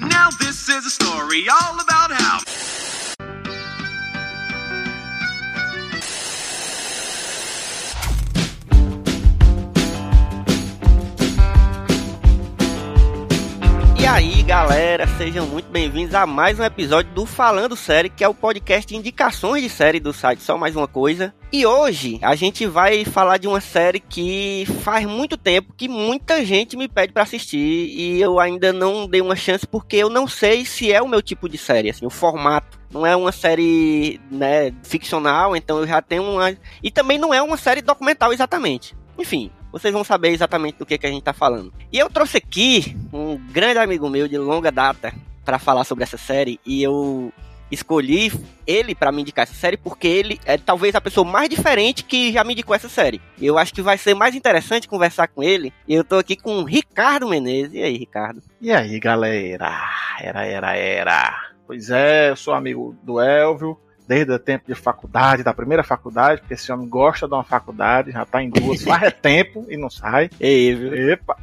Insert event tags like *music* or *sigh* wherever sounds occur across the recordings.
Now this is a story all about how. Galera, sejam muito bem-vindos a mais um episódio do Falando Série, que é o podcast de indicações de série do site Só Mais Uma Coisa. E hoje a gente vai falar de uma série que faz muito tempo que muita gente me pede pra assistir e eu ainda não dei uma chance porque eu não sei se é o meu tipo de série, assim, o formato. Não é uma série, né, ficcional, então eu já tenho uma. E também não é uma série documental exatamente. Enfim, vocês vão saber exatamente do que, que a gente tá falando. E eu trouxe aqui um grande amigo meu de longa data para falar sobre essa série e eu escolhi ele para me indicar essa série porque ele é talvez a pessoa mais diferente que já me indicou essa série. Eu acho que vai ser mais interessante conversar com ele. E eu tô aqui com o Ricardo Menezes. E aí, Ricardo? E aí, galera? Era, era, era. Pois é, eu sou amigo do Elvio, desde o tempo de faculdade, da primeira faculdade, porque esse homem gosta de uma faculdade, já tá em duas, faz é tempo e não sai. Ei, viu? Epa!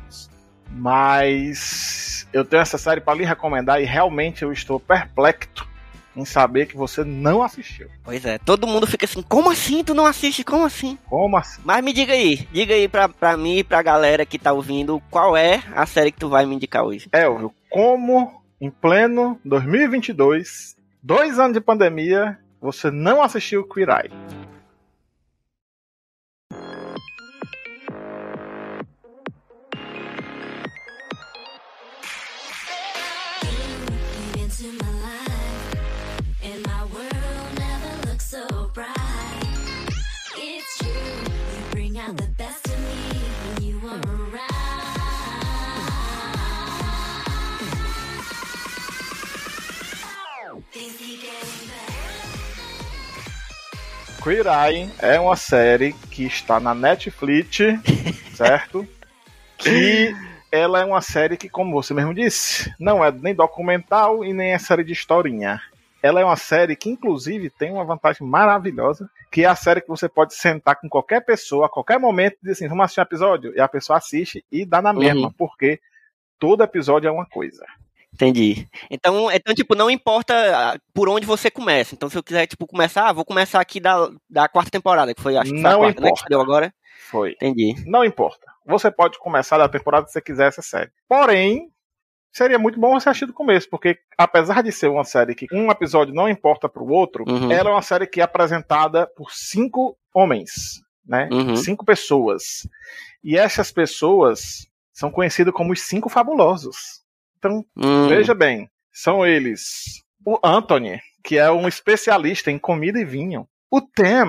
Mas eu tenho essa série para lhe recomendar e realmente eu estou perplexo em saber que você não assistiu. Pois é, todo mundo fica assim, como assim tu não assiste? Como assim? Como assim? Mas me diga aí, diga aí pra, pra mim e pra galera que tá ouvindo, qual é a série que tu vai me indicar hoje? Elvio, como em pleno 2022, dois anos de pandemia, você não assistiu Queer Eye? Queer Eye é uma série que está na Netflix, *laughs* certo? Que ela é uma série que, como você mesmo disse, não é nem documental e nem é série de historinha. Ela é uma série que, inclusive, tem uma vantagem maravilhosa, que é a série que você pode sentar com qualquer pessoa, a qualquer momento, e dizer assim, vamos assistir um episódio, e a pessoa assiste e dá na mesma, Uhum. porque todo episódio é uma coisa. Entendi. Então, então, tipo, não importa ah, por onde você começa. Então, se eu quiser, tipo, começar, ah, vou começar aqui da, da quarta temporada, que foi, acho que foi a Não quarta, né, que importa. deu agora. Foi. Entendi. Não importa. Você pode começar da temporada se você quiser essa série. Porém, seria muito bom você assistir do começo, porque apesar de ser uma série que um episódio não importa pro outro, Uhum. ela é uma série que é apresentada por cinco homens, né? Uhum. Cinco pessoas. E essas pessoas são conhecidas como os cinco fabulosos. Então, Hum, veja bem, são eles o Anthony, que é um especialista em comida e vinho. O Tem,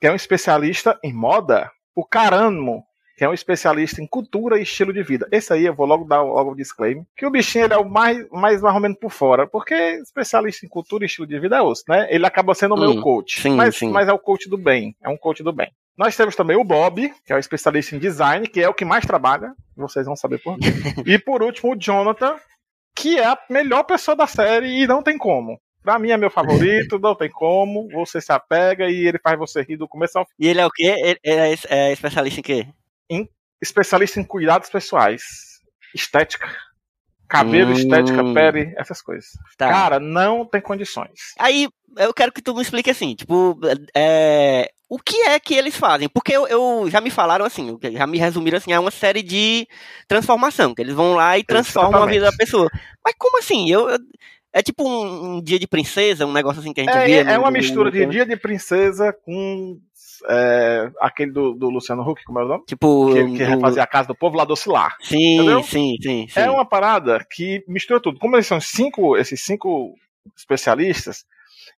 que é um especialista em moda. O Caramo, que é um especialista em cultura e estilo de vida. Esse aí eu vou logo dar logo o disclaimer, que o bichinho ele é o mais, mais mais ou menos por fora, porque especialista em cultura e estilo de vida é osso, né? Ele acaba sendo o Hum, meu coach, sim, mas, sim. mas é o coach do bem, é um coach do bem. Nós temos também o Bob, que é o especialista em design, que é o que mais trabalha, vocês vão saber por quê. *laughs* e por último, o Jonathan, que é a melhor pessoa da série e não tem como. Pra mim é meu favorito, *laughs* não tem como. Você se apega e ele faz você rir do começo ao fim. E ele é o quê? Ele é, é especialista em quê? Especialista em cuidados pessoais, estética, cabelo, Hum. estética, pele, essas coisas. Tá. Cara, não tem condições. Aí eu quero que tu me explique assim, tipo, é, o que é que eles fazem? Porque eu, eu- já me falaram assim, já me resumiram assim, é uma série de transformação, que eles vão lá e transformam a vida da pessoa. Mas como assim? Eu, eu- é tipo um, um dia de princesa, um negócio assim que a gente É, via. é no- uma mistura de Dia de Princesa com é, aquele do, do Luciano Huck, como é o nome? Tipo, Que, que do- fazia a casa do povo lá do Ocilar. Sim, entendeu? sim, sim, sim. É uma parada que mistura tudo. Como eles são cinco, esses cinco especialistas,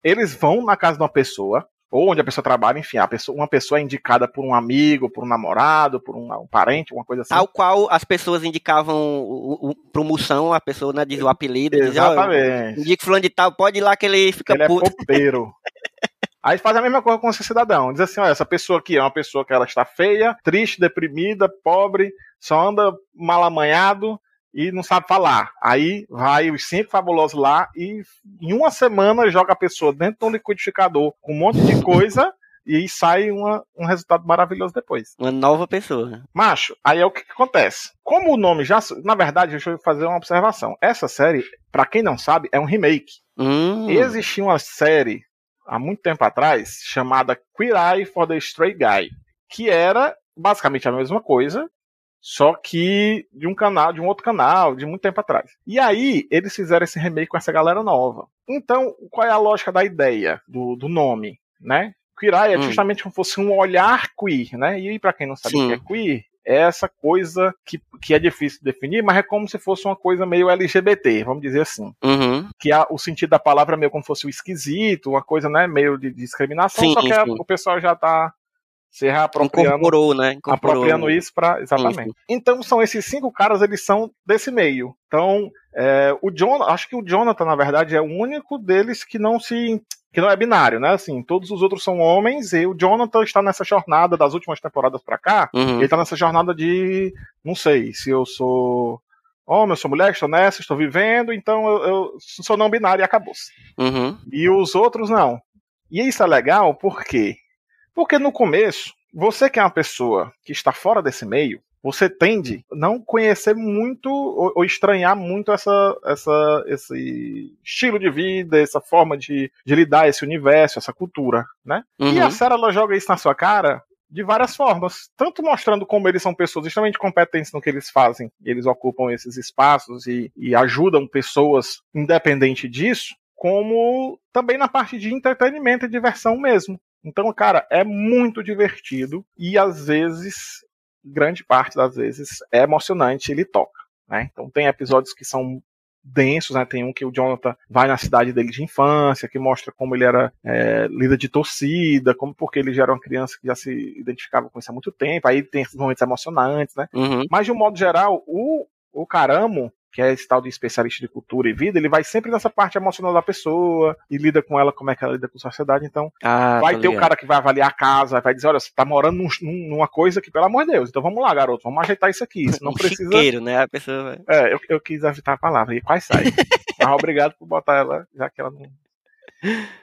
eles vão na casa de uma pessoa, ou onde a pessoa trabalha, enfim, a pessoa, uma pessoa é indicada por um amigo, por um namorado, por um, um parente, uma coisa assim. Ao qual as pessoas indicavam o, o- promoção, a pessoa né, diz o apelido, diz, ó, Exatamente. indica fulano de tal, pode ir lá que ele fica Ele é puto. popeiro. *laughs* Aí faz a mesma coisa com esse cidadão. Diz assim: olha, essa pessoa aqui é uma pessoa que ela está feia, triste, deprimida, pobre, só anda mal amanhado e não sabe falar. Aí vai os cinco fabulosos lá e em uma semana joga a pessoa dentro de um liquidificador com um monte de coisa e sai uma, um resultado maravilhoso depois. Uma nova pessoa. Macho, aí é o que, que acontece. Como o nome já. Na verdade, deixa eu fazer uma observação. Essa série, pra quem não sabe, é um remake. Hum, Existia uma série há muito tempo atrás chamada Queer Eye for the Stray Guy, que era basicamente a mesma coisa, só que de um canal, de um outro canal, de muito tempo atrás. E aí eles fizeram esse remake com essa galera nova. Então, qual é a lógica da ideia do, do nome, né? Queer Eye é Hum. justamente como se fosse um olhar queer, né? E para quem não sabe Sim. o que é queer, é essa coisa que, que é difícil de definir, mas é como se fosse uma coisa meio LGBT, vamos dizer assim uhum. que a- o sentido da palavra é meio como se fosse o esquisito, uma coisa, né, meio de discriminação, Sim, só que a- o pessoal já tá se reapropriando, Incorporou, né? Incorporou. apropriando isso para exatamente. Então são esses cinco caras, eles são desse meio. Então, é, o John, acho que o Jonathan, na verdade, é o único deles que não se que não é binário, né? Assim, todos os outros são homens e o Jonathan está nessa jornada das últimas temporadas pra cá, Uhum. ele tá nessa jornada de. Não sei se eu sou homem, eu sou mulher, estou nessa, estou vivendo, então eu, eu sou não binário e acabou-se. Uhum. E os outros não. E isso é legal por quê? Porque no começo, você que é uma pessoa que está fora desse meio, você tende a não conhecer muito ou, ou estranhar muito essa, essa, esse estilo de vida, essa forma de, de lidar esse universo, essa cultura, né? Uhum. E a série ela joga isso na sua cara de várias formas, tanto mostrando como eles são pessoas extremamente competentes no que eles fazem, e eles ocupam esses espaços e, e ajudam pessoas independente disso, como também na parte de entretenimento e diversão mesmo. Então, cara, é muito divertido e às vezes, grande parte das vezes, é emocionante, ele toca. Né? Então tem episódios que são densos, né? Tem um que o Jonathan vai na cidade dele de infância, que mostra como ele era é, líder de torcida, como porque ele já era uma criança que já se identificava com isso há muito tempo. Aí tem esses momentos emocionantes, né? Uhum. Mas de um modo geral, o, o Caramo, que é esse tal de especialista de cultura e vida, ele vai sempre nessa parte emocional da pessoa e lida com ela, como é que ela lida com a sociedade. Então, Ah, vai ter o cara que vai avaliar a casa, vai dizer, olha, você tá morando num- numa coisa que, pelo amor de Deus, então vamos lá, garoto, vamos ajeitar isso aqui. Isso *laughs* não um precisa. chiqueiro, né? A pessoa vai... É, eu, eu quis evitar a palavra, e quase sai. *laughs* Mas obrigado por botar ela, já que ela não.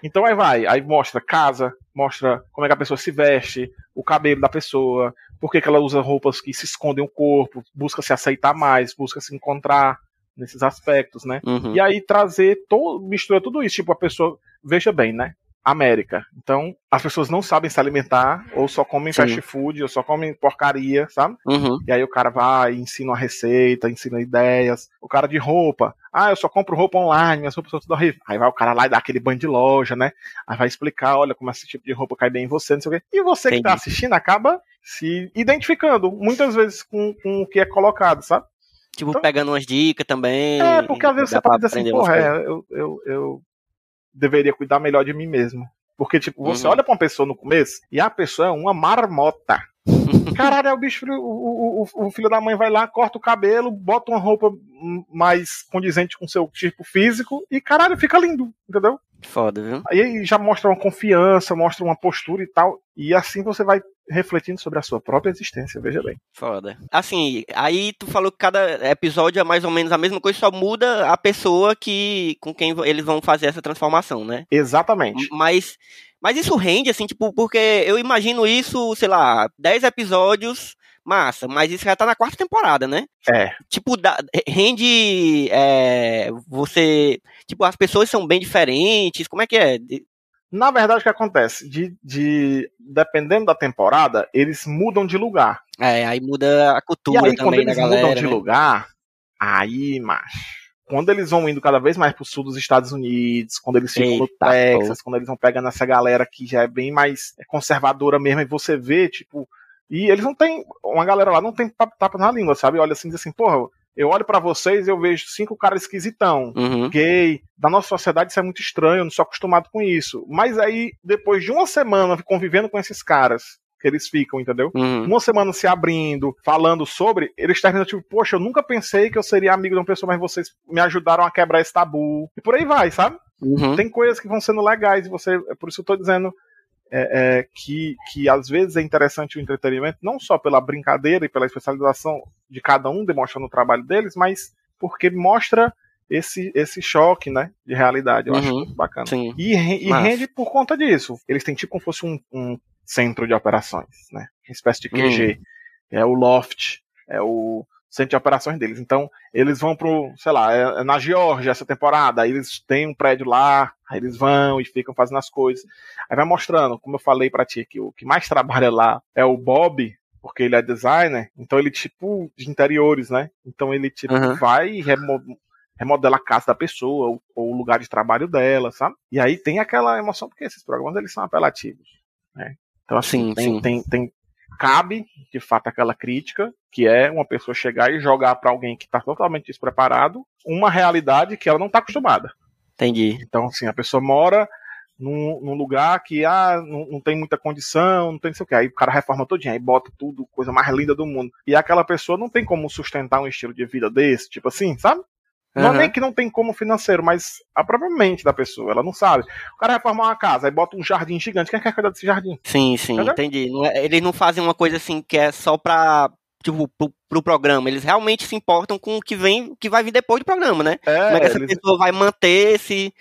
Então aí vai, aí mostra casa, mostra como é que a pessoa se veste, o cabelo da pessoa, por que, que ela usa roupas que se escondem o corpo, busca se aceitar mais, busca se encontrar nesses aspectos, né? Uhum. E aí trazer, todo, mistura tudo isso, tipo, a pessoa, veja bem, né? América. Então, as pessoas não sabem se alimentar, ou só comem Sim. fast food, ou só comem porcaria, sabe? Uhum. E aí o cara vai, ensina uma receita, ensina ideias. O cara de roupa. Ah, eu só compro roupa online, minhas roupas são tudo horríveis. Aí vai o cara lá e dá aquele banho de loja, né? Aí vai explicar, olha, como esse tipo de roupa cai bem em você, não sei o quê. E você que tá Entendi. assistindo acaba se identificando, muitas vezes, com, com o que é colocado, sabe? Tipo, Então- pegando umas dicas também. É, porque às vezes você pode pra dizer assim, porra, é, eu, eu, eu deveria cuidar melhor de mim mesmo. Porque, tipo, você Uhum. olha pra uma pessoa no começo e a pessoa é uma marmota. *laughs* Caralho, é o bicho, o, o, o, filho da mãe vai lá, corta o cabelo, bota uma roupa mais condizente com o seu tipo físico e, caralho, fica lindo, entendeu? Foda, viu? Aí já mostra uma confiança, mostra uma postura e tal. E assim você vai refletindo sobre a sua própria existência, veja bem. Foda. Assim, aí tu falou que cada episódio é mais ou menos a mesma coisa, só muda a pessoa que com quem eles vão fazer essa transformação, né? Exatamente. Mas, mas isso rende, assim, tipo, porque eu imagino isso, sei lá, 10 episódios, massa, mas isso já tá na quarta temporada, né? É. Tipo, dá- rende. é, você. Tipo, as pessoas são bem diferentes, como é que é? Na verdade, o que acontece? De, de, dependendo da temporada, eles mudam de lugar. É, aí muda a E cultura aí, quando também da eles galera. mudam de né? lugar, aí, macho. Quando eles vão indo cada vez mais pro sul dos Estados Unidos, quando eles ficam no Eita, Texas, quando eles vão pegando essa galera que já é bem mais conservadora mesmo, e você vê, tipo. E eles não tem. Uma galera lá não tem tapa tapa na língua, sabe? Olha assim, diz assim, porra, eu olho pra vocês e eu vejo cinco caras esquisitão Uhum. gay. Da nossa sociedade isso é muito estranho, eu não sou acostumado com isso. Mas aí, depois de uma semana convivendo com esses caras, que eles ficam, entendeu? Uhum. Uma semana se abrindo, falando sobre, eles terminam tipo, poxa, eu nunca pensei que eu seria amigo de uma pessoa, mas vocês me ajudaram a quebrar esse tabu. E por aí vai, sabe? Uhum. Tem coisas que vão sendo legais e você, é por isso que eu tô dizendo é, é, que, que às vezes é interessante o entretenimento, não só pela brincadeira e pela especialização de cada um demonstrando o trabalho deles, mas porque mostra esse, esse choque, né? De realidade. Eu acho Uhum. muito bacana. Sim. E, e Massa. rende por conta disso. Eles têm tipo como fosse um, um centro de operações, né? Uma espécie de QG. É o Loft, é o centro de operações deles. Então, eles vão pro, sei lá, é, é na Geórgia essa temporada, aí eles têm um prédio lá, aí eles vão e ficam fazendo as coisas. Aí vai mostrando, como eu falei pra ti, que o que mais trabalha lá é o Bob, porque ele é designer, então ele tipo de interiores, né? Então ele tipo Aham. vai e remo- remodela a casa da pessoa, ou, ou o lugar de trabalho dela, sabe? E aí tem aquela emoção, porque esses programas eles são apelativos, né? Então assim, Sim, tem, sim. tem, tem cabe de fato aquela crítica, que é uma pessoa chegar e jogar pra alguém que tá totalmente despreparado uma realidade que ela não tá acostumada. Entendi. Então, assim, a pessoa mora num, num lugar que ah, não, não tem muita condição, não tem não sei o que. Aí o cara reforma todinho, aí bota tudo, coisa mais linda do mundo. E aquela pessoa não tem como sustentar um estilo de vida desse, tipo assim, sabe? Não é nem que não tem como financeiro, mas a própria mente da pessoa, ela não sabe. O cara reforma uma casa, aí bota um jardim gigante. Quem quer cuidar desse jardim? Sim, sim, Entendeu? entendi. É- eles não fazem uma coisa assim que é só pra. Tipo, pro, pro programa. Eles realmente se importam com o que vem, o que vai vir depois do programa, né? É, Como é que essa eles- pessoa vai manter esse.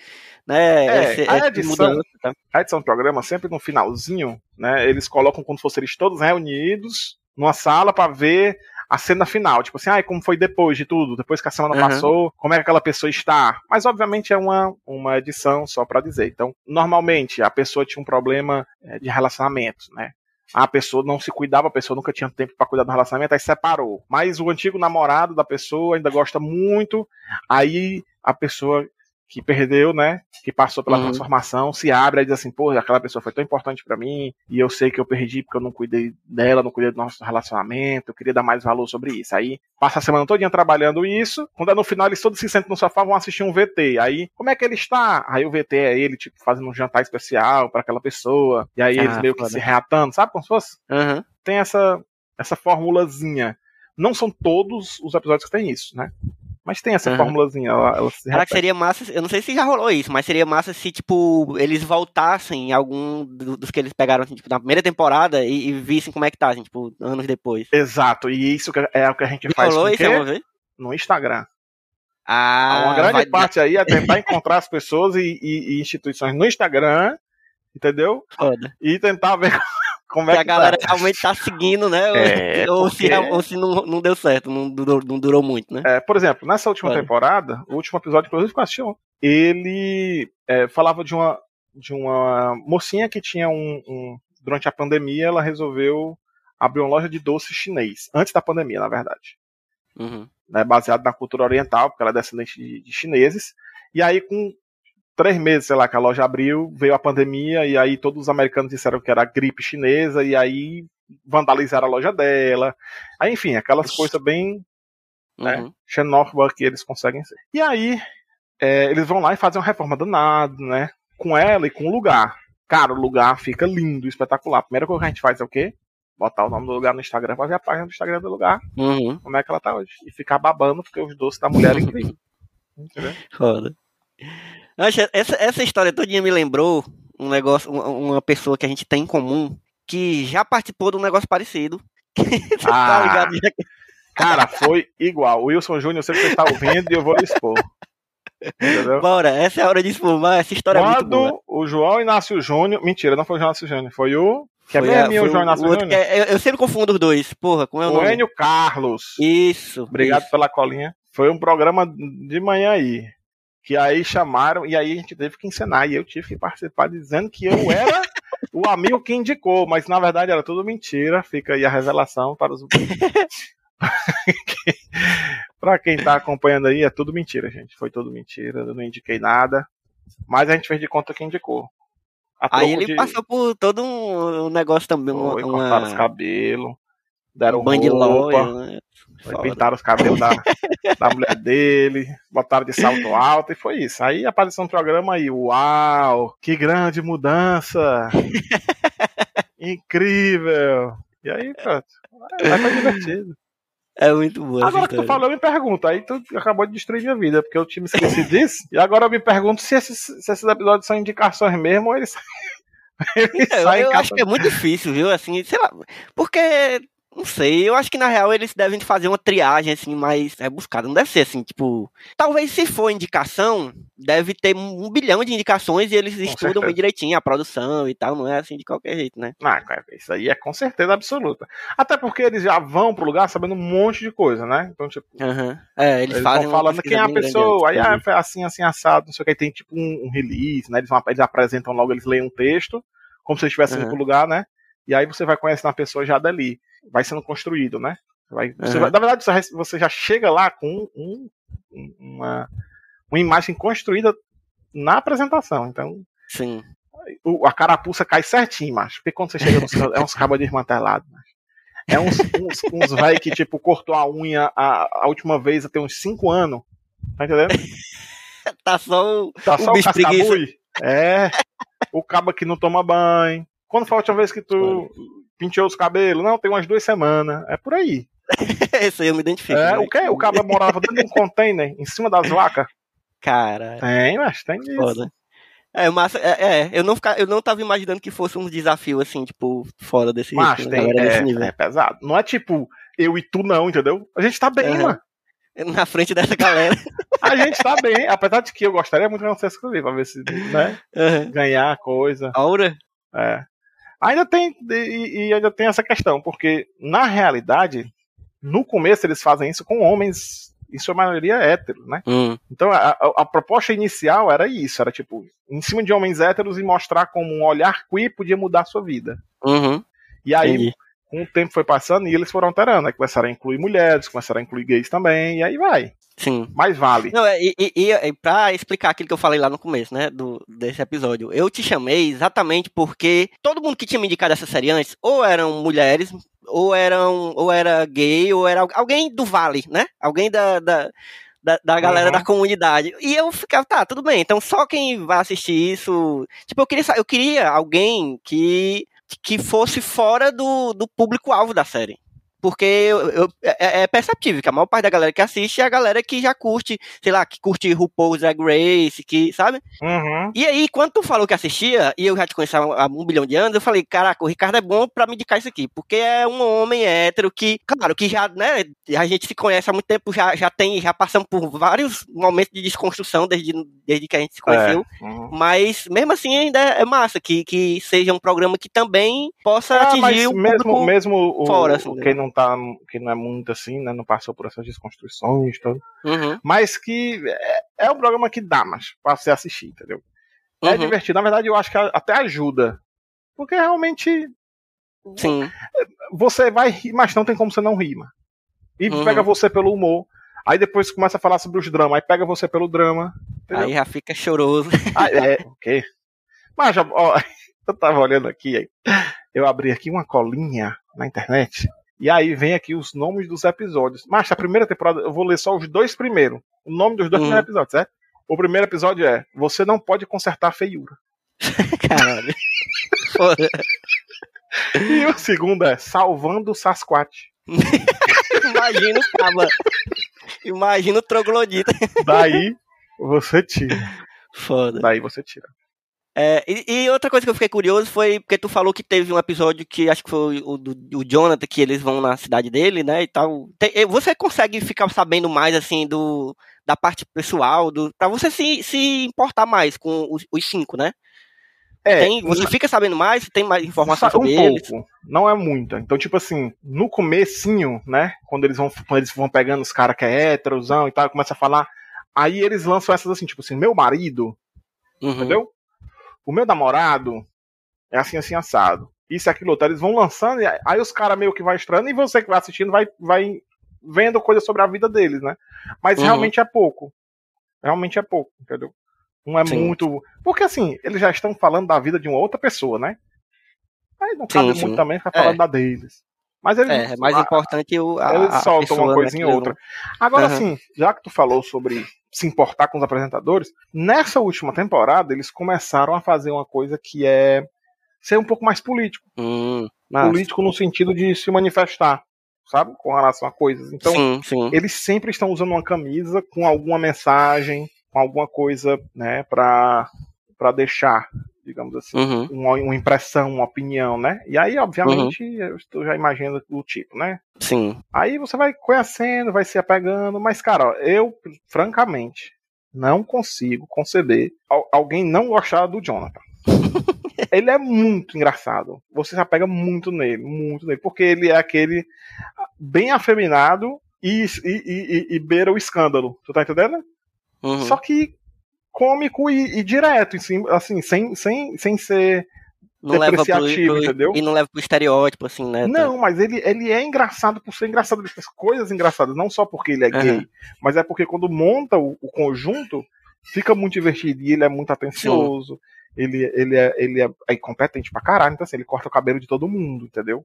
Né, É, esse, a edição- mudança, tá? a edição do programa, sempre no finalzinho, né, eles colocam como se fossem eles todos reunidos numa sala pra ver a cena final. Tipo assim, ah, como foi depois de tudo, depois que a semana Uhum. passou, como é que aquela pessoa está. Mas, obviamente, é uma, uma edição só pra dizer. Então, normalmente, a pessoa tinha um problema eh, de relacionamento, né? A pessoa não se cuidava, a pessoa nunca tinha tempo pra cuidar do relacionamento, aí separou. Mas o antigo namorado da pessoa ainda gosta muito, aí a pessoa que perdeu, né? Que passou pela Uhum. transformação, se abre e diz assim, pô, aquela pessoa foi tão importante pra mim, e eu sei que eu perdi porque eu não cuidei dela, não cuidei do nosso relacionamento, eu queria dar mais valor sobre isso. Aí passa a semana todinha trabalhando isso, quando é no final eles todos se sentem no sofá, vão assistir um VT. Aí, como é que ele está? Aí o VT é ele, tipo, fazendo um jantar especial pra aquela pessoa, e aí eles Ah, meio que foda. se reatando, sabe como se fosse? Aham. Tem essa, essa formulazinha. Não são todos os episódios que tem isso, né? Mas tem essa Aham. formulazinha, ela, ela se Será que seria massa? Eu não sei se já rolou isso, mas seria massa se, tipo, eles voltassem em algum do- dos que eles pegaram, assim, tipo, na primeira temporada e, e vissem como é que tá, assim, tipo, anos depois. Exato, e isso é o que a gente Já faz rolou isso alguma vez? no Instagram. Ah, uma grande vai- parte aí é tentar encontrar as pessoas e, e- e instituições no Instagram, entendeu? foda. E tentar ver como é que a galera tá. realmente tá seguindo, né? É, *laughs* ou, porque- se, ou se não, não deu certo, não durou, não durou muito, né? É, por exemplo, nessa última Olha. temporada, o último episódio, inclusive, que eu assisti ele é, falava de uma, de uma mocinha que tinha um, um- Durante a pandemia, ela resolveu abrir uma loja de doce chinês. Antes da pandemia, na verdade. Uhum. né, baseado na cultura oriental, porque ela é descendente de, de chineses. E aí, com três meses, sei lá, que a loja abriu, veio a pandemia, e aí todos os americanos disseram que era gripe chinesa, e aí vandalizaram a loja dela. Aí, enfim, aquelas coisas bem né, Uhum. xenófobas que eles conseguem ser. E aí, é, eles vão lá e fazem uma reforma danada, né? Com ela e com o lugar. Cara, o lugar fica lindo, espetacular. A primeira coisa que a gente faz é o quê? Botar o nome do lugar no Instagram pra ver a página do Instagram do lugar, Uhum. como é que ela tá hoje. E ficar babando, porque os doces da mulher é incrível. Entendeu? *laughs* Foda. Essa, essa história todinha me lembrou um negócio, uma, pessoa que a gente tem em comum que já participou de um negócio parecido. *laughs* Você tá Ah. que- Cara, foi igual. O Wilson Júnior, sei que você está ouvindo e eu vou lhe expor. Entendeu? Bora, essa é a hora de espumar, essa história é. Quando o João Inácio Júnior. Mentira, não foi o João Inácio Júnior, foi o. Que é Foi bem a- o João Inácio o outro Júnior. é- eu, eu sempre confundo os dois. Porra, como é o O nome? Enio Carlos. Isso. Obrigado isso. pela colinha. Foi um programa de manhã aí. Que aí chamaram e aí a gente teve que encenar. E eu tive que participar dizendo que eu era o amigo que indicou. Mas na verdade era tudo mentira. Fica aí a revelação para os. *laughs* para quem tá acompanhando aí, é tudo mentira, gente. Foi tudo mentira. Eu não indiquei nada. Mas a gente fez de conta que indicou. Aí ele de- passou por todo um negócio também, uma, Foi, cortaram os uma cabelos. Deram um roupa. loja, né? Pintaram os cabelos da, *laughs* da mulher dele, botaram de salto alto e foi isso. Aí apareceu um programa aí, uau, que grande mudança! *laughs* Incrível! E aí, pronto. Aí foi divertido. É muito boa essa Agora que tu falou, eu me pergunto. Aí tu acabou de destruir minha vida, porque eu tinha me esquecido disso. E agora eu me pergunto se esses, se esses episódios são indicações mesmo ou eles, *laughs* eles É, Eu, eu acho que é muito difícil, viu? Assim, sei lá. Porque Não sei, eu acho que na real eles devem fazer uma triagem assim mais rebuscada. Não deve ser assim, tipo. Talvez se for indicação, deve ter um bilhão de indicações e eles estudam certeza. bem direitinho a produção e tal. Não é assim de qualquer jeito, né? Ah, cara, isso aí é com certeza absoluta. Até porque eles já vão pro lugar sabendo um monte de coisa, né? Então, tipo. É, eles, eles, vão falando quem é a pessoa, aí foi assim, assim, assado, não sei o que, aí tem tipo um, um release, né? Eles, vão- eles apresentam logo, eles leem um texto, como se eles estivessem indo pro lugar, né? E aí você vai conhecendo a pessoa já dali. Vai sendo construído, né? Vai, você na verdade, você já- chega lá com um- um- uma, uma imagem construída na apresentação. Então, Sim. o- a carapuça cai certinho, macho. Porque quando você chega nos é uns cabos desmantelados, macho. É uns, uns, uns velho que, tipo, cortou a unha a, a última vez tem uns 5 anos. Tá entendendo? *laughs* Tá só o. Tá O só o cascabui. É. O cabo que não toma banho. Quando foi a última vez que tu penteou os cabelos? Não, tem umas duas semanas. É por aí. *laughs* Esse aí eu me identifico. É, né? o quê? O cabo morava dentro de um container, em cima das vacas? Cara. Tem, mas tem isso. Foda. É, massa, é, é, eu não fica, eu não tava imaginando que fosse um desafio assim, tipo, fora desse Mas jeito, né, tem, é, nível. é pesado. Não é tipo eu e tu não, entendeu? A gente tá bem, Aham. mano. *laughs* Na frente dessa galera. A gente tá bem. Apesar de que eu gostaria muito de não ser escrever, pra ver se, né, Aham. ganhar coisa. Aura? É. Ainda tem, e, e ainda tem essa questão, porque na realidade, no começo eles fazem isso com homens, em sua maioria héteros, né? Hum, Então a, a- a proposta inicial era isso, era tipo, em cima de homens héteros e mostrar como um olhar queer podia mudar a sua vida. uhum, E aí, entendi. Com o tempo foi passando e eles foram alterando, aí começaram a incluir mulheres, começaram a incluir gays também, e aí vai. Sim. Mais vale. Não, é, e, e, e, pra explicar aquilo que eu falei lá no começo, né, do, desse episódio, eu te chamei exatamente porque todo mundo que tinha me indicado essa série antes, ou eram mulheres, ou eram, ou era gay, ou era alguém do Vale, né? Alguém da, da, da, da galera Uhum. da comunidade. E eu ficava, tá, tudo bem, então só quem vai assistir isso. Tipo, eu queria, eu queria alguém que, que fosse fora do, do público-alvo da série. Porque eu- eu- é, é perceptível que a maior parte da galera que assiste é a galera que já curte, sei lá, que curte RuPaul's Drag Race, que, sabe? Uhum. E aí, quando tu falou que assistia, e eu já te conhecia há um bilhão de anos, eu falei, caraca, o Ricardo é bom pra me indicar isso aqui, porque é um homem hétero que, claro, que já, né, a gente se conhece há muito tempo, já, já tem, já passamos por vários momentos de desconstrução desde, desde que a gente se conheceu, Uhum. mas mesmo assim ainda é massa que, que seja um programa que também possa Ah, atingir o mesmo, mesmo o, fora, assim, o- né? quem não tá, quem não é muito assim, né, não passou por essas desconstruções, tudo, Uhum, mas que é, é um programa que dá, mas pra você assistir, entendeu? É uhum, divertido, na verdade eu acho que até ajuda, porque realmente sim, você vai rir, mas não tem como você não rir, mano. E Uhum. pega você pelo humor, aí depois começa a falar sobre os dramas, aí pega você pelo drama, entendeu? aí já fica choroso. Ah, é, o quê? Mas já, ó, *laughs* eu tava olhando aqui, eu abri aqui uma colinha na internet, e aí vem aqui os nomes dos episódios. Mas a primeira temporada, eu vou ler só os dois primeiros. O nome dos dois Uhum. primeiros episódios, certo? O primeiro episódio é Você não pode consertar a feiura. *laughs* Caralho. Foda. E o segundo é Salvando o Sasquatch. *laughs* Imagina o caba. Imagina o troglodita. Daí você tira. Foda. Daí você tira. É, e, e outra coisa que eu fiquei curioso foi porque tu falou que teve um episódio que acho que foi o do o Jonathan, que eles vão na cidade dele, né, e tal. Tem- você consegue ficar sabendo mais, assim, do da parte pessoal, do, pra você se, se importar mais com os, os cinco, né? É, Tem, você fica sabendo mais, tem mais informações um sobre eles. pouco, não é muita. Então, tipo assim, no comecinho, né? Quando eles vão, quando eles vão pegando os caras que é héterozão e tal, começa a falar. Aí eles lançam essas assim, tipo assim, meu marido, Uhum. entendeu? O meu namorado é assim, assim, assado. Isso aquilo outro. Eles vão lançando, e aí- os caras meio que vai estranhando, e você que vai assistindo vai, vai vendo coisas sobre a vida deles, né? Mas Uhum. realmente é pouco. Realmente é pouco, entendeu? Não é Sim. muito. Porque assim, eles já estão falando da vida de uma outra pessoa, né? Aí não cabe Sim, muito também ficar É. falando da deles. Mas eles, É, mais a- importante o, a, eles soltam uma né, que ou outra. Agora, Aham. assim, já que tu falou sobre se importar com os apresentadores, nessa última temporada eles começaram a fazer uma coisa que é ser um pouco mais político. Hum. Político no sentido de se manifestar, sabe? Com relação a coisas. Então, sim, sim. eles sempre estão usando uma camisa com alguma mensagem, com alguma coisa, né, pra, pra deixar, digamos assim, Uhum. uma, uma impressão, uma opinião, né? E aí, obviamente, eu estou já imagino o tipo, né? Sim. Aí você vai conhecendo, vai se apegando, mas, cara, ó, eu, francamente, não consigo conceber al- alguém não gostar do Jonathan. *laughs* ele é muito engraçado. Você se apega muito nele, muito nele, porque ele é aquele bem afeminado e, e, e- e- e beira o escândalo. Tu tá entendendo? Uhum. Só que cômico e, e direto, assim, sem, sem, sem ser. não leva pro, entendeu? E não leva pro estereótipo, assim, né? Não, mas ele, ele é engraçado por ser engraçado. Ele faz coisas engraçadas, não só porque ele é Aham. gay, mas é porque quando monta o, o conjunto, fica muito divertido e ele é muito atencioso. Ele, ele, é, ele é, é competente pra caralho, então assim, ele corta o cabelo de todo mundo, entendeu?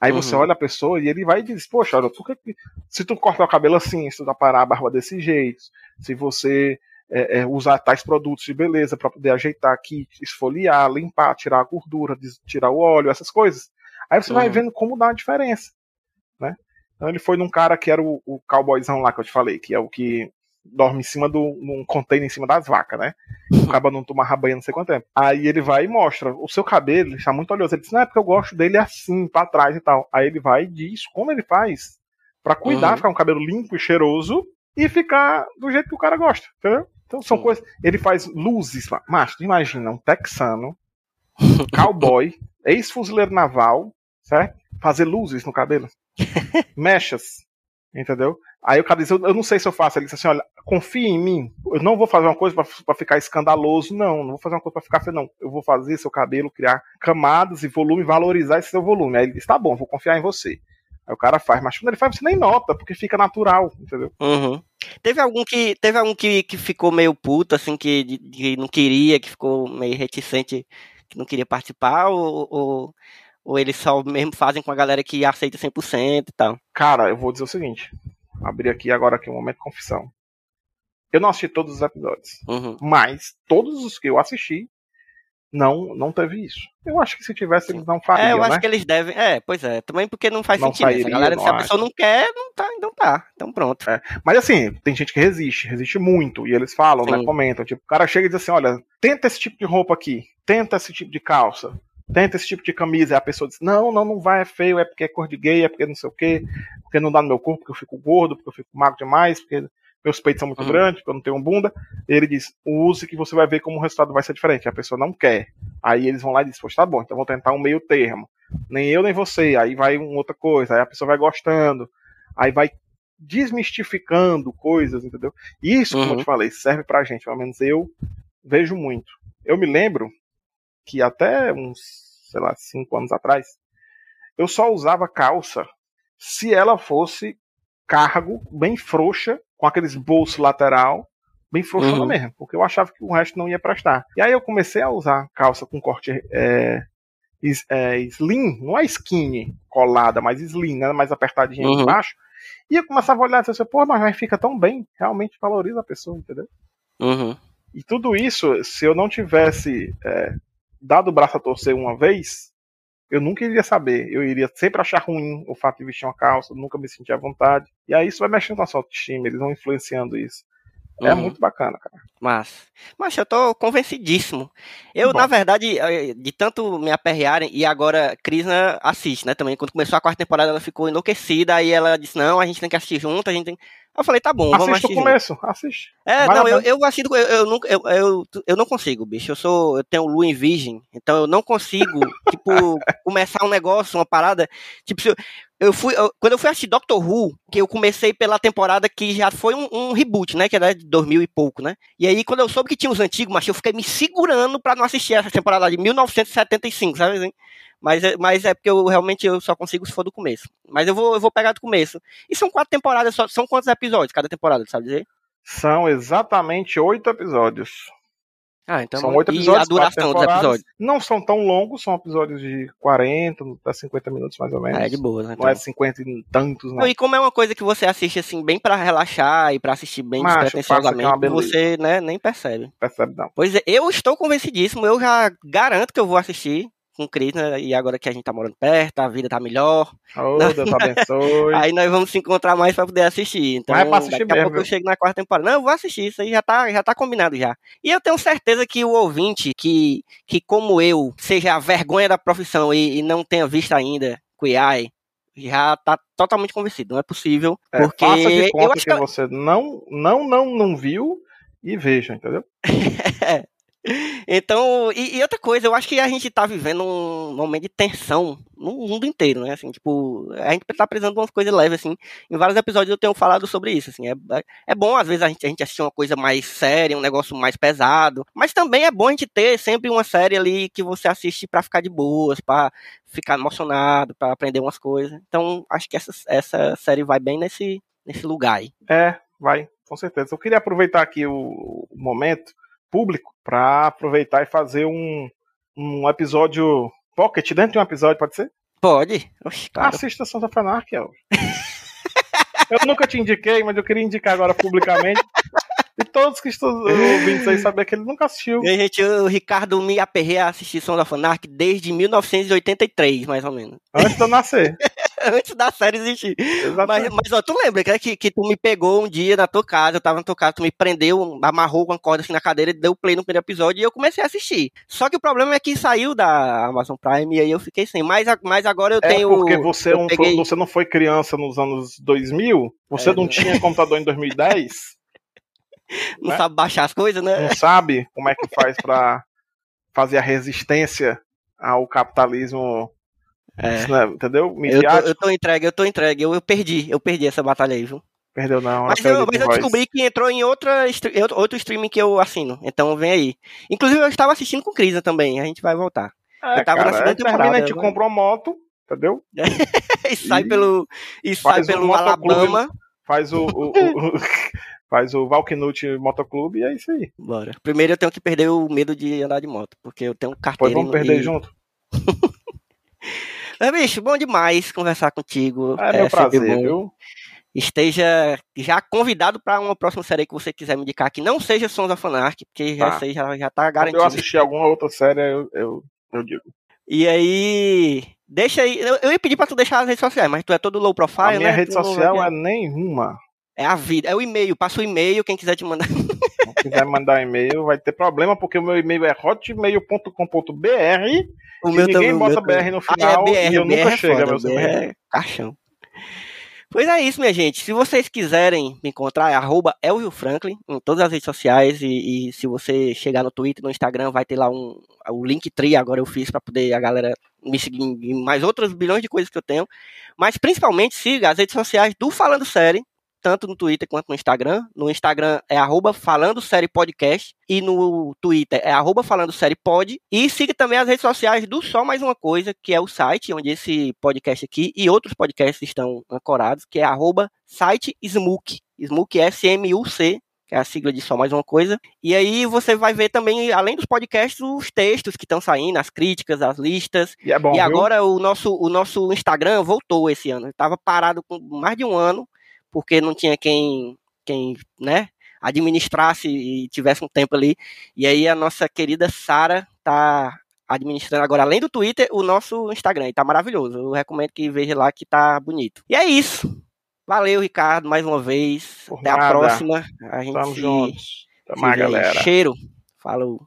Aí você Uhum. olha a pessoa e ele vai e diz, poxa, olha, por que que- se tu cortar o cabelo assim, se tu aparar a barba desse jeito, se você é, é, usar tais produtos de beleza pra poder ajeitar aqui, esfoliar, limpar, tirar a gordura, tirar o óleo, essas coisas. Aí você vai Uhum. vendo como dá uma diferença, né? Então ele foi num cara que era o, o cowboyzão lá que eu te falei, que é o que dorme em cima do num container em cima das vacas, né? O cara não toma banho não sei quanto tempo. Aí ele vai e mostra o seu cabelo, ele está muito oleoso. Ele diz, não é porque eu gosto dele assim, pra trás e tal. Aí ele vai e diz como ele faz pra cuidar, Uhum. ficar um cabelo limpo e cheiroso e ficar do jeito que o cara gosta, entendeu? Então são Sim. coisas. Ele faz luzes, ma- macho, imagina, um texano, *laughs* cowboy, ex-fuzileiro naval, certo? Fazer luzes no cabelo. *laughs* Mechas. Entendeu? Aí o cara diz, eu, eu não sei se eu faço. Ele diz assim, olha, confia em mim. Eu não vou fazer uma coisa pra ficar escandaloso, não. Não vou fazer uma coisa pra ficar feio, não. Eu vou fazer seu cabelo, criar camadas e volume, valorizar esse seu volume. Aí ele diz, tá bom, vou confiar em você. Aí o cara faz, mas quando ele faz, você nem nota, porque fica natural, entendeu? Uhum. Teve algum que teve algum que, que ficou meio puto, assim, que, que não queria, que ficou meio reticente, que não queria participar, ou, ou, ou eles só mesmo fazem com a galera que aceita 100% e tal? Cara, eu vou dizer o seguinte. Abrir aqui agora aqui um momento de confissão. Eu não assisti todos os episódios, Uhum. mas todos os que eu assisti não não teve isso. Eu acho que se tivesse eles não fariam, É, eu acho né? que eles devem. É, pois é. Também porque não faz Não sentido. né? Se a sairia, galera, não se a acho. pessoa não quer, não tá, então tá. Então pronto. Mas assim, tem gente que resiste, resiste muito. E eles falam, né? Sim. Comentam. Tipo, o cara chega e diz assim: olha, tenta esse tipo de roupa aqui, tenta esse tipo de calça, tenta esse tipo de camisa. Aí a pessoa diz: não, não, não vai, é feio, é porque é cor de gay, é porque não sei o quê, porque não dá no meu corpo, porque eu fico gordo, porque eu fico magro demais, porque meus peitos são muito Uhum. grandes, porque eu não tenho bunda. Ele diz: use que você vai ver como o resultado vai ser diferente. A pessoa não quer. Aí eles vão lá e dizem: poxa, tá bom, então vou tentar um meio termo. Nem eu, nem você. Aí vai uma outra coisa. Aí a pessoa vai gostando. Aí vai desmistificando coisas, entendeu? Isso, como eu Uhum. te falei, serve pra gente. Pelo menos eu vejo muito. Eu me lembro que até uns, sei lá, cinco anos atrás, eu só usava calça se ela fosse cargo, bem frouxa, com aqueles bolsos lateral, bem frouxona Uhum. mesmo, porque eu achava que o resto não ia prestar. E aí eu comecei a usar calça com corte é, é, slim, não é skinny colada, mas slim, né, mais apertadinha Uhum. embaixo. E eu começava a olhar e dizer, pô, mas fica tão bem, realmente valoriza a pessoa, entendeu? Uhum. E tudo isso, se eu não tivesse é, dado o braço a torcer uma vez, eu nunca iria saber. Eu iria sempre achar ruim o fato de vestir uma calça, nunca me sentir à vontade. E aí isso vai mexendo com a sua autoestima, eles vão influenciando isso. É Uhum. muito bacana, cara. Mas, mas eu tô convencidíssimo. Eu, Bom. na verdade, eh, de tanto me aperrearem, e agora Krishna assiste, né, também. Quando começou a quarta temporada, ela ficou enlouquecida, aí ela disse, não, a gente tem que assistir junto, a gente tem... Eu falei, tá bom, Assiste o começo, assiste. É, Vai não, eu, eu assisto, eu, eu, nunca- eu, eu, eu não consigo, bicho. Eu sou, eu tenho lua em virgem, então eu não consigo, *laughs* tipo, começar um negócio, uma parada. Tipo, eu, eu fui, eu- quando eu fui assistir Doctor Who, que eu comecei pela temporada que já foi um, um reboot, né, que era de 2000 e pouco, né. E aí, quando eu soube que tinha os antigos, mas eu fiquei me segurando pra não assistir essa temporada de 1975, sabe assim? Mas, é- mas é porque eu realmente eu só consigo se for do começo. Mas eu vou, eu vou pegar do começo. E são quatro temporadas, só, são quantos episódios cada temporada, sabe dizer? São exatamente oito episódios. Ah, então. são oito e episódios. a duração dos episódios? Não são tão longos, são episódios de 40 a 50 minutos mais ou menos. Ah, é de boa, né? Não é 50 e tantos, não. E como é uma coisa que você assiste assim, bem pra relaxar e pra assistir bem Macho, despretensiosamente, é uma beleza. você né, nem percebe. Percebe, não. Pois é, eu estou convencidíssimo, eu já garanto que eu vou assistir. Com Cris, né? E agora que a gente tá morando perto, a vida tá melhor. Oh, Deus *laughs* abençoe. Aí nós vamos se encontrar mais pra poder assistir. Então, Mas é pra assistir daqui a mesmo, pouco eu chego na quarta temporada. Não, eu vou assistir, isso aí já tá, já tá combinado já. E eu tenho certeza que o ouvinte, que, que como eu, seja a vergonha da profissão e, e não tenha visto ainda Cuiai, já tá totalmente convencido. Não é possível, É, porque faça de eu conta acho que, que... você não, não, não, não viu e veja, entendeu? *laughs* Então, e, e outra coisa, eu acho que a gente tá vivendo um momento de tensão no mundo inteiro, né? Assim, tipo, a gente tá precisando de umas coisas leves, assim. Em vários episódios eu tenho falado sobre isso, assim. É, é bom, às vezes, a gente, a gente assistir uma coisa mais séria, um negócio mais pesado. Mas também é bom a gente ter sempre uma série ali que você assiste pra ficar de boas, pra ficar emocionado, pra aprender umas coisas. Então, acho que essa, essa série vai bem nesse, nesse lugar aí. É, vai, com certeza. Eu queria aproveitar aqui o, o momento público para aproveitar e fazer um, um episódio pocket dentro de um episódio, pode ser? Pode? Oxe, claro. Assista Santa Fanark, El. eu nunca te indiquei, mas eu queria indicar agora publicamente. E todos que estão ouvindo isso aí saber que ele nunca assistiu. E gente, o Ricardo me aperrei a assistir Sons of Anarchy desde 1983, mais ou menos. Antes de eu nascer. *laughs* Antes da série existir. Mas, Exatamente. mas ó, tu lembra que, que, que tu me pegou um dia na tua casa, eu tava na tua casa, tu me prendeu, amarrou com a corda assim na cadeira, deu play no primeiro episódio e eu comecei a assistir. Só que o problema é que saiu da Amazon Prime e aí eu fiquei sem. Mas, mas agora eu É tenho. porque você, não, peguei- você não foi criança nos anos 2000, você É, não tinha computador em 2010, não né? sabe baixar as coisas, né? não sabe como é que faz pra fazer a resistência ao capitalismo, É. né, entendeu? Eu tô, eu tô entregue, eu tô entregue. Eu, eu perdi, eu perdi essa batalha aí, viu? Perdeu não, Mas eu, mas eu descobri que entrou em outra, outro streaming que eu assino. Então vem aí. Inclusive eu estava assistindo com Crisa também. A gente vai voltar. É, eu tava na cara, segunda termina, a gente agora. compra uma moto, entendeu? *laughs* e sai E pelo e sai um pelo. Alabama. Faz o, o- o- o- *laughs* *laughs* faz o Valknut Motoclube e é isso aí. Bora. Primeiro eu tenho que perder o medo de andar de moto, porque eu tenho Depois carteira vamos e- perder e... junto. Mas, bicho, bom demais conversar contigo. É meu sempre prazer, viu? Esteja já convidado para uma próxima série que você quiser me indicar que não seja Sons of Anarchy, porque já Tá. sei, já, já tá Quando garantido. eu assistir alguma outra série, eu, eu, eu digo. E aí, deixa aí. Eu, eu ia pedir pra tu deixar as redes sociais, mas tu é todo low profile, a minha né? rede Tu não- social é nenhuma. é a vida, é o e-mail, passa o e-mail, quem quiser te mandar. *laughs* Se quiser mandar e-mail, vai ter problema, porque o meu e-mail é hotmail.com.br O e meu ninguém também. o bota meu BR no Ah, final é BR, e eu BR nunca é chego a meus BR é caixão. Pois é isso, minha gente. Se vocês quiserem me encontrar, é arroba Elvio Franklin em todas as redes sociais. E, e se você chegar no Twitter, no Instagram, vai ter lá um o Linktree. Agora eu fiz para poder a galera me seguir em mais outros bilhões de coisas que eu tenho. Mas principalmente siga as redes sociais do Falando Série, tanto no Twitter quanto no Instagram. No Instagram é arroba Falando Série Podcast e no Twitter é arroba Falando Série Pod. E siga também as redes sociais do Só Mais Uma Coisa, que é o site onde esse podcast aqui e outros podcasts estão ancorados, que é arroba site Smook. Smook é S-M-U-C, que é a sigla de Só Mais Uma Coisa. E aí você vai ver também, além dos podcasts, os textos que estão saindo, as críticas, as listas. E é bom, E viu? agora o nosso, o nosso Instagram voltou esse ano. Estava parado com mais de um ano, porque não tinha quem, quem né, administrasse e tivesse um tempo ali. E aí a nossa querida Sara tá administrando agora, além do Twitter, o nosso Instagram. E tá maravilhoso. Eu recomendo que veja lá que tá bonito. E é isso. Valeu, Ricardo, mais uma vez. Por Até a nada. próxima. A gente Tamo se, juntos. se vê aí. galera. Cheiro. Falou.